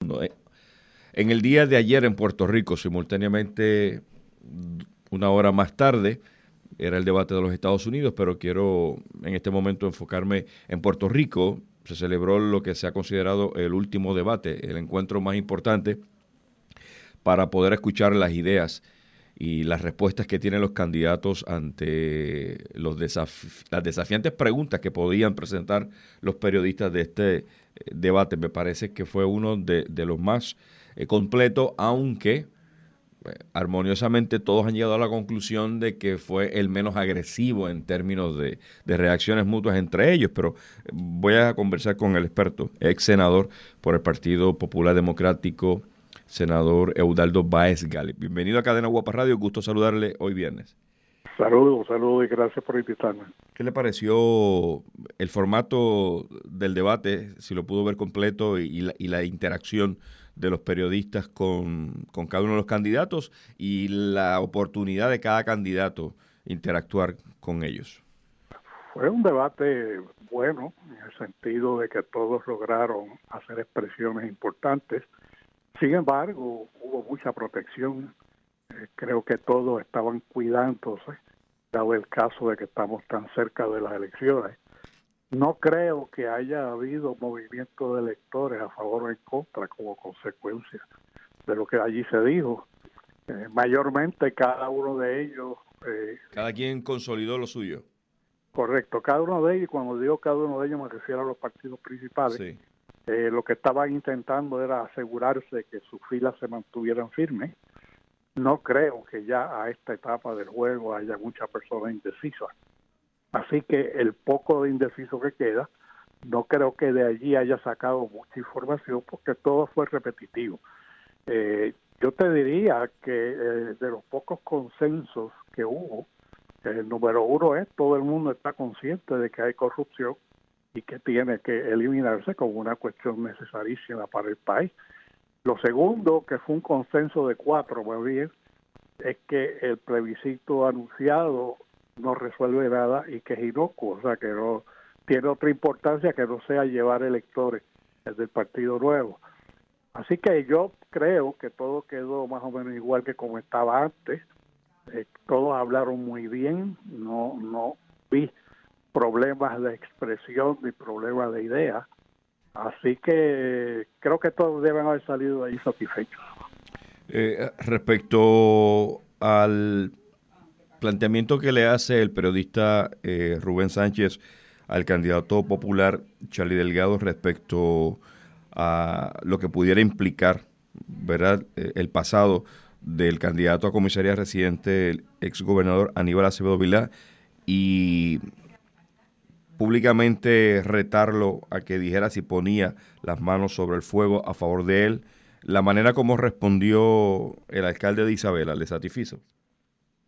Eh, en el día de ayer en Puerto Rico, simultáneamente una hora más tarde, era el debate de los Estados Unidos, pero quiero en este momento enfocarme en Puerto Rico. Se celebró lo que se ha considerado el último debate, el encuentro más importante para poder escuchar las ideas y las respuestas que tienen los candidatos ante los las desafiantes preguntas que podían presentar los periodistas de este eh, debate. Me parece que fue uno de, los más eh, completos, aunque eh, armoniosamente todos han llegado a la conclusión de que fue el menos agresivo en términos de, de, reacciones mutuas entre ellos, pero voy a conversar con el experto, ex senador por el Partido Popular Democrático, senador Eudaldo Baez Gali. Bienvenido a Cadena Guapa Radio, gusto saludarle hoy viernes. Saludos, saludos y gracias por invitarme. ¿Qué le pareció el formato del debate, si lo pudo ver completo, y la, y la interacción de los periodistas con, con, cada uno de los candidatos y la oportunidad de cada candidato interactuar con ellos? Fue un debate bueno, en el sentido de que todos lograron hacer expresiones importantes sin embargo, hubo mucha protección. Eh, creo que todos estaban cuidándose, dado el caso de que estamos tan cerca de las elecciones. No creo que haya habido movimiento de electores a favor o en contra como consecuencia de lo que allí se dijo. Eh, mayormente cada uno de ellos... Eh, cada quien consolidó lo suyo. Correcto, cada uno de ellos, cuando digo cada uno de ellos me refiero a los partidos principales, sí. Eh, lo que estaban intentando era asegurarse que sus filas se mantuvieran firmes. No creo que ya a esta etapa del juego haya muchas personas indecisas. Así que el poco de indeciso que queda, no creo que de allí haya sacado mucha información porque todo fue repetitivo. Eh, yo te diría que eh, de los pocos consensos que hubo, el número uno es todo el mundo está consciente de que hay corrupción y que tiene que eliminarse como una cuestión necesarísima para el país. Lo segundo, que fue un consenso de cuatro, más bien, es que el plebiscito anunciado no resuelve nada y que es inocuo, o sea, que no tiene otra importancia que no sea llevar electores del Partido Nuevo. Así que yo creo que todo quedó más o menos igual que como estaba antes. Eh, todos hablaron muy bien, no no vi problemas de expresión ni problemas de idea. Así que creo que todos deben haber salido ahí satisfechos. Eh, respecto al planteamiento que le hace el periodista eh, Rubén Sánchez al candidato popular Charlie Delgado respecto a lo que pudiera implicar ¿verdad? Eh, el pasado del candidato a comisaría residente, el ex gobernador Aníbal Acevedo Vilá, y públicamente retarlo a que dijera si ponía las manos sobre el fuego a favor de él. La manera como respondió el alcalde de Isabela, ¿le satisfizo?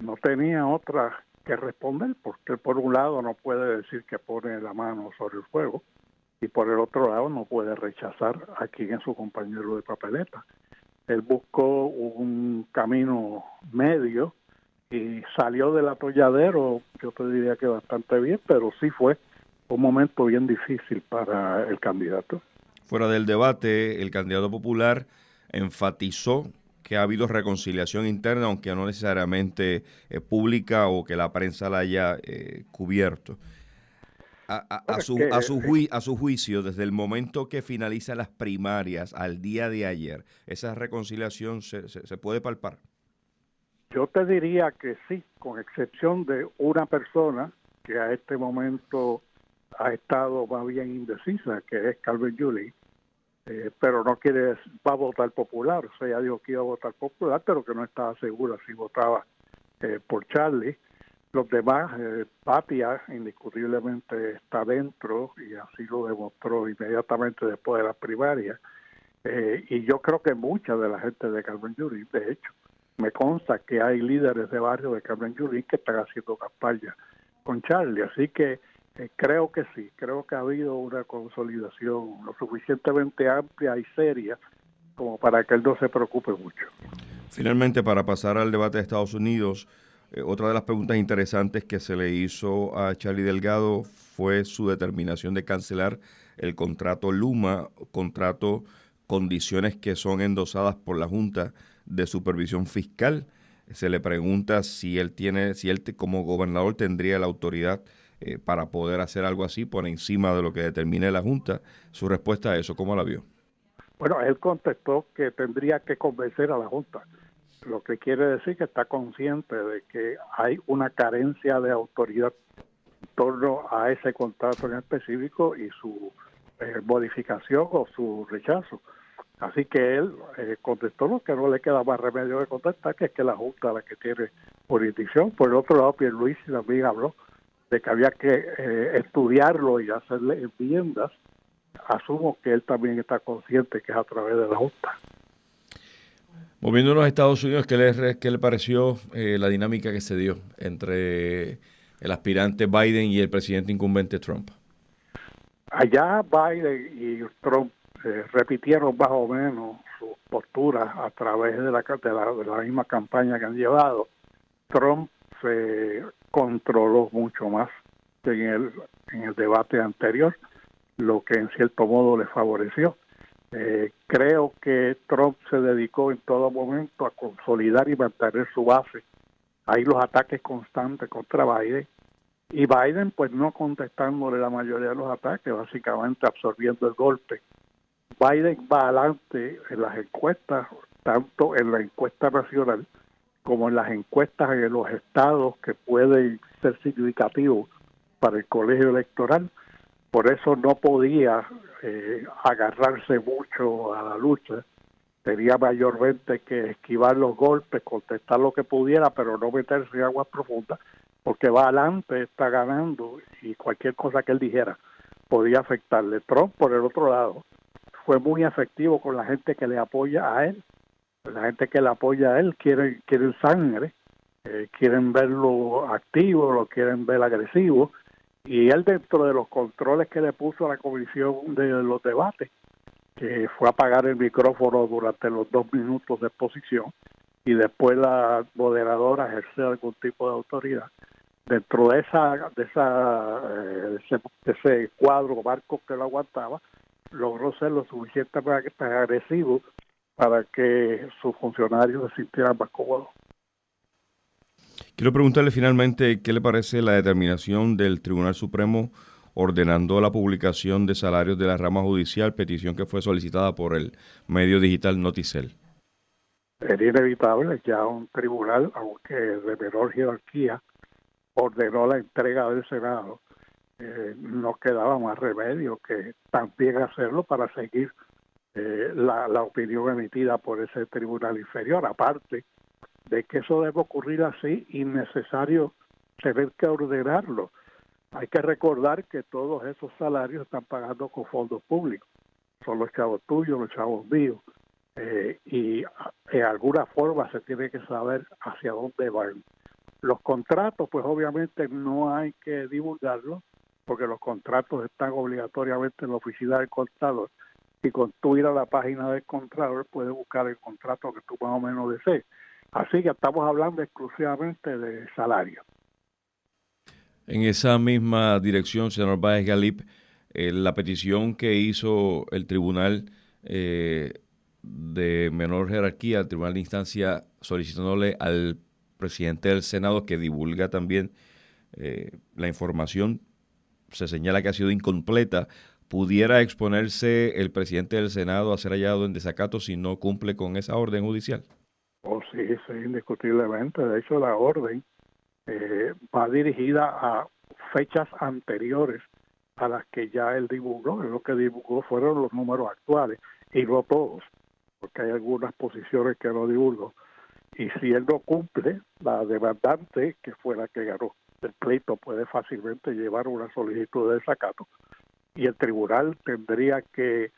No tenía otra que responder, porque por un lado no puede decir que pone la mano sobre el fuego y por el otro lado no puede rechazar a quien es su compañero de papeleta. Él buscó un camino medio y salió del atolladero, yo te diría que bastante bien, pero sí fue un momento bien difícil para el candidato. Fuera del debate, el candidato popular enfatizó que ha habido reconciliación interna, aunque no necesariamente eh, pública o que la prensa la haya eh, cubierto. A, su, a, su a su juicio, desde el momento que finalizan las primarias al día de ayer, ¿esa reconciliación se, se puede palpar? Yo te diría que sí, con excepción de una persona que a este momento ha estado más bien indecisa, que es Calvin Julie, eh, pero no quiere, va a votar popular, o sea, dijo que iba a votar popular, pero que no estaba segura si votaba eh, por Charlie. Los demás, eh, Patia indiscutiblemente está dentro y así lo demostró inmediatamente después de las primarias. Eh, y yo creo que mucha de la gente de Carmen Julie, de hecho, me consta que hay líderes de barrio de Carmen Julie que están haciendo campaña con Charlie. Así que eh, creo que sí, creo que ha habido una consolidación lo suficientemente amplia y seria como para que él no se preocupe mucho. Finalmente, para pasar al debate de Estados Unidos, eh, otra de las preguntas interesantes que se le hizo a Charlie Delgado fue su determinación de cancelar el contrato Luma, contrato condiciones que son endosadas por la Junta de Supervisión Fiscal. Se le pregunta si él tiene, si él como gobernador tendría la autoridad eh, para poder hacer algo así por encima de lo que determine la Junta. Su respuesta a eso, ¿cómo la vio? Bueno, él contestó que tendría que convencer a la Junta, lo que quiere decir que está consciente de que hay una carencia de autoridad en torno a ese contrato en específico y su eh, modificación o su rechazo. Así que él eh, contestó lo que no le queda más remedio de contestar, que es que la Junta la que tiene jurisdicción. Por el otro lado, Luis también habló de que había que eh, estudiarlo y hacerle enmiendas. Asumo que él también está consciente que es a través de la Junta. Moviendo a los Estados Unidos, ¿qué le, qué le pareció la dinámica que se dio entre el aspirante Biden y el presidente incumbente Trump? Allá Biden y Trump eh, repitieron más o menos sus posturas a través de la, de la, misma campaña que han llevado. Trump se controló mucho más que en el, en el debate anterior, lo que en cierto modo le favoreció. Eh, creo que Trump se dedicó en todo momento a consolidar y mantener su base. Hay los ataques constantes contra Biden y Biden pues no contestándole la mayoría de los ataques, básicamente absorbiendo el golpe. Biden va adelante en las encuestas, tanto en la encuesta nacional como en las encuestas en los estados que pueden ser significativos para el colegio electoral. Por eso no podía eh, agarrarse mucho a la lucha. Tenía mayormente que esquivar los golpes, contestar lo que pudiera, pero no meterse en aguas profundas porque va adelante, está ganando y cualquier cosa que él dijera podía afectarle. Trump, por el otro lado, fue muy efectivo con la gente que le apoya a él. La gente que le apoya a él quiere, quieren sangre, eh, quieren verlo activo, lo quieren ver agresivo. Y él dentro de los controles que le puso a la comisión de los debates, que fue apagar el micrófono durante los dos minutos de exposición y después la moderadora ejercer algún tipo de autoridad, dentro de esa de esa eh, ese, cuadro marco que lo aguantaba logró ser lo suficientemente agresivo para que sus funcionarios se sintieran más cómodos. Quiero preguntarle finalmente qué le parece la determinación del Tribunal Supremo ordenando la publicación de salarios de la rama judicial, petición que fue solicitada por el medio digital Noticel. Era inevitable, ya un tribunal, aunque de menor jerarquía, ordenó la entrega del Senado, eh, no quedaba más remedio que también hacerlo para seguir eh, la, opinión emitida por ese tribunal inferior, aparte de que eso debe ocurrir así, innecesario tener que ordenarlo. Hay que recordar que todos esos salarios están pagando con fondos públicos. Son los chavos tuyos, los chavos míos. Eh, y de alguna forma se tiene que saber hacia dónde van. Los contratos, pues obviamente no hay que divulgarlos, porque los contratos están obligatoriamente en la oficina del contador. Y con tú ir a la página del contador puedes buscar el contrato que tú más o menos desees. Así que estamos hablando exclusivamente de salario. En esa misma dirección, señor Báez Galip, eh, la petición que hizo el tribunal eh, de menor jerarquía, el tribunal de instancia, solicitándole al presidente del Senado que divulga también eh, la información, se señala que ha sido incompleta, ¿pudiera exponerse el presidente del Senado a ser hallado en desacato si no cumple con esa orden judicial? Oh, sí, sí, indiscutiblemente. De hecho, la orden eh, va dirigida a fechas anteriores a las que ya él divulgó. Lo que divulgó fueron los números actuales y no todos, porque hay algunas posiciones que no divulgó y si él no cumple, la demandante, que fue la que ganó el pleito, puede fácilmente llevar una solicitud de desacato y el tribunal tendría que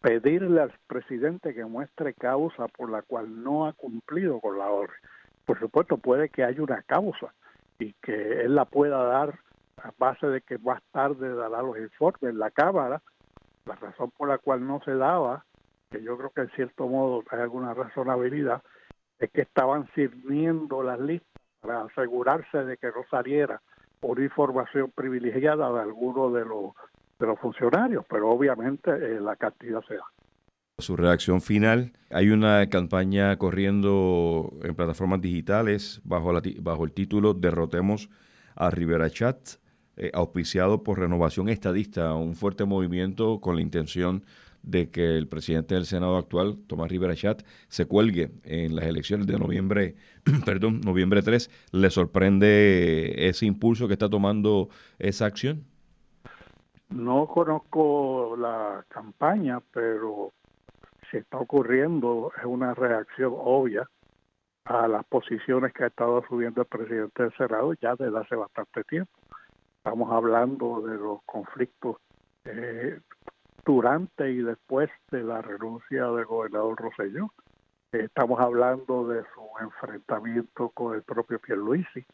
pedirle al presidente que muestre causa por la cual no ha cumplido con la orden. Por supuesto, puede que haya una causa y que él la pueda dar a base de que más tarde dará los informes en la Cámara. La razón por la cual no se daba, que yo creo que en cierto modo hay alguna razonabilidad, es que estaban sirviendo las listas para asegurarse de que no saliera por información privilegiada de alguno de los de los funcionarios, pero obviamente eh, la cantidad se da. Su reacción final, hay una campaña corriendo en plataformas digitales bajo, la, bajo el título Derrotemos a Rivera Chat, eh, auspiciado por Renovación Estadista, un fuerte movimiento con la intención de que el presidente del Senado actual, Tomás Rivera Chat, se cuelgue en las elecciones de noviembre, perdón, noviembre 3. ¿Le sorprende ese impulso que está tomando esa acción? No conozco la campaña, pero si está ocurriendo es una reacción obvia a las posiciones que ha estado subiendo el presidente del Senado ya desde hace bastante tiempo. Estamos hablando de los conflictos eh, durante y después de la renuncia del gobernador Roselló. Estamos hablando de su enfrentamiento con el propio Pierluisi.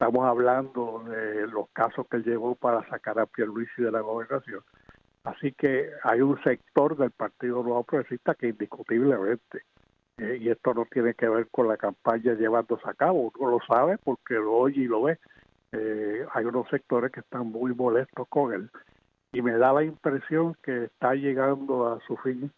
Estamos hablando de los casos que llevó para sacar a Pierluisi de la gobernación. Así que hay un sector del Partido Nuevo Progresista que indiscutiblemente, eh, y esto no tiene que ver con la campaña llevándose a cabo, uno lo sabe porque lo oye y lo ve, eh, hay unos sectores que están muy molestos con él y me da la impresión que está llegando a su fin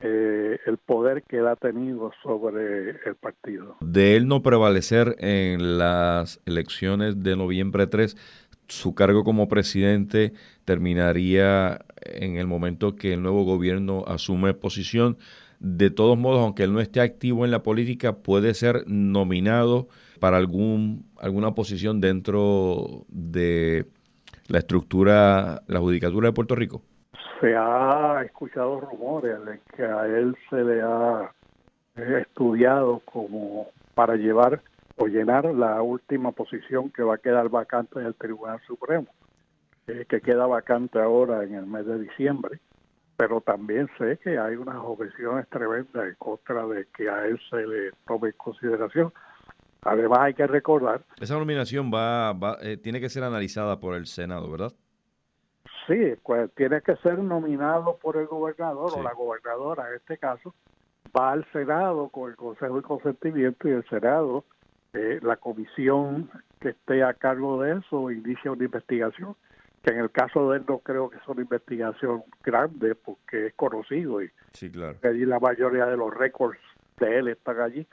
eh, el poder que él ha tenido sobre el partido. De él no prevalecer en las elecciones de noviembre 3, su cargo como presidente terminaría en el momento que el nuevo gobierno asume posición. De todos modos, aunque él no esté activo en la política, puede ser nominado para algún, alguna posición dentro de la estructura, la judicatura de Puerto Rico? Se ha escuchado rumores de que a él se le ha estudiado como para llevar o llenar la última posición que va a quedar vacante en el Tribunal Supremo, eh, que queda vacante ahora en el mes de diciembre. Pero también sé que hay unas objeciones tremendas en contra de que a él se le tome en consideración Además hay que recordar... Esa nominación va, eh, tiene que ser analizada por el Senado, ¿verdad? Sí, pues tiene que ser nominado por el gobernador o la gobernadora en este caso, va al Senado con el Consejo de Consentimiento y el Senado, eh, la comisión que esté a cargo de eso inicia una investigación, que en el caso de él no creo que sea una investigación grande porque es conocido y sí, claro. allí la mayoría de los récords de él están allí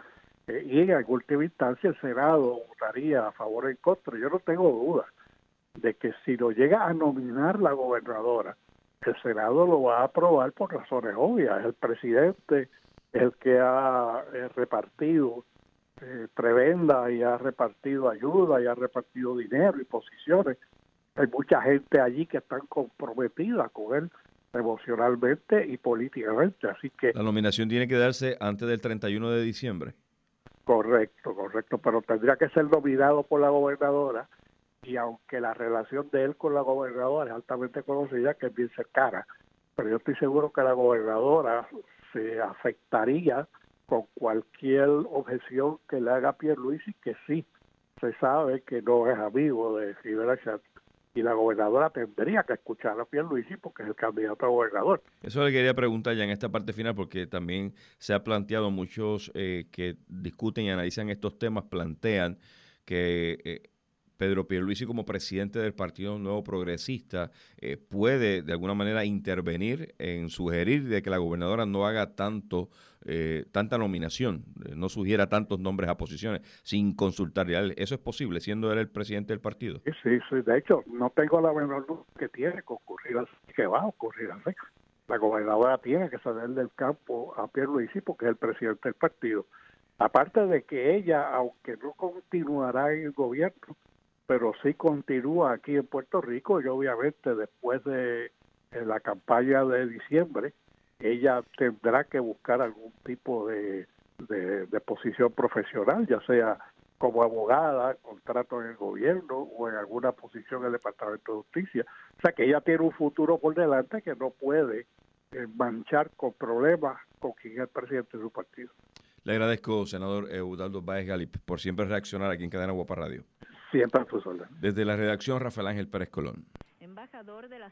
eh, y en última instancia el Senado votaría a favor o en contra. Yo no tengo duda de que si lo llega a nominar la gobernadora, el Senado lo va a aprobar por razones obvias. El presidente es el que ha eh, repartido eh, prebenda y ha repartido ayuda y ha repartido dinero y posiciones. Hay mucha gente allí que están comprometida con él emocionalmente y políticamente. Así que la nominación tiene que darse antes del 31 de diciembre. Correcto, correcto, pero tendría que ser nominado por la gobernadora y aunque la relación de él con la gobernadora es altamente conocida, que es bien cercana, pero yo estoy seguro que la gobernadora se afectaría con cualquier objeción que le haga Pierluisi, que sí se sabe que no es amigo de Rivera Chat y la gobernadora tendría que escuchar a Pierluisi porque es el candidato a gobernador. Eso le quería preguntar ya en esta parte final porque también se ha planteado muchos eh, que discuten y analizan estos temas, plantean que eh, Pedro Pierluisi como presidente del Partido Nuevo Progresista eh, puede de alguna manera intervenir en sugerir de que la gobernadora no haga tanto eh, tanta nominación, eh, no sugiera tantos nombres a posiciones sin consultarle a él. ¿Eso es posible siendo él el presidente del partido? Sí, sí, sí. de hecho no tengo la menor duda que tiene que ocurrir así, que va a ocurrir así. La gobernadora tiene que salir del campo a Pierluisi porque es el presidente del partido. Aparte de que ella, aunque no continuará en el gobierno, pero sí continúa aquí en Puerto Rico y obviamente después de la campaña de diciembre, ella tendrá que buscar algún tipo de, de, posición profesional, ya sea como abogada, contrato en el gobierno o en alguna posición en el Departamento de Justicia. O sea que ella tiene un futuro por delante que no puede eh, manchar con problemas con quien es presidente de su partido. Le agradezco, senador Eudaldo Baez Galip, por siempre reaccionar aquí en Cadena Guapa Radio. Siempre a su Desde la redacción, Rafael Ángel Pérez Colón. Embajador de la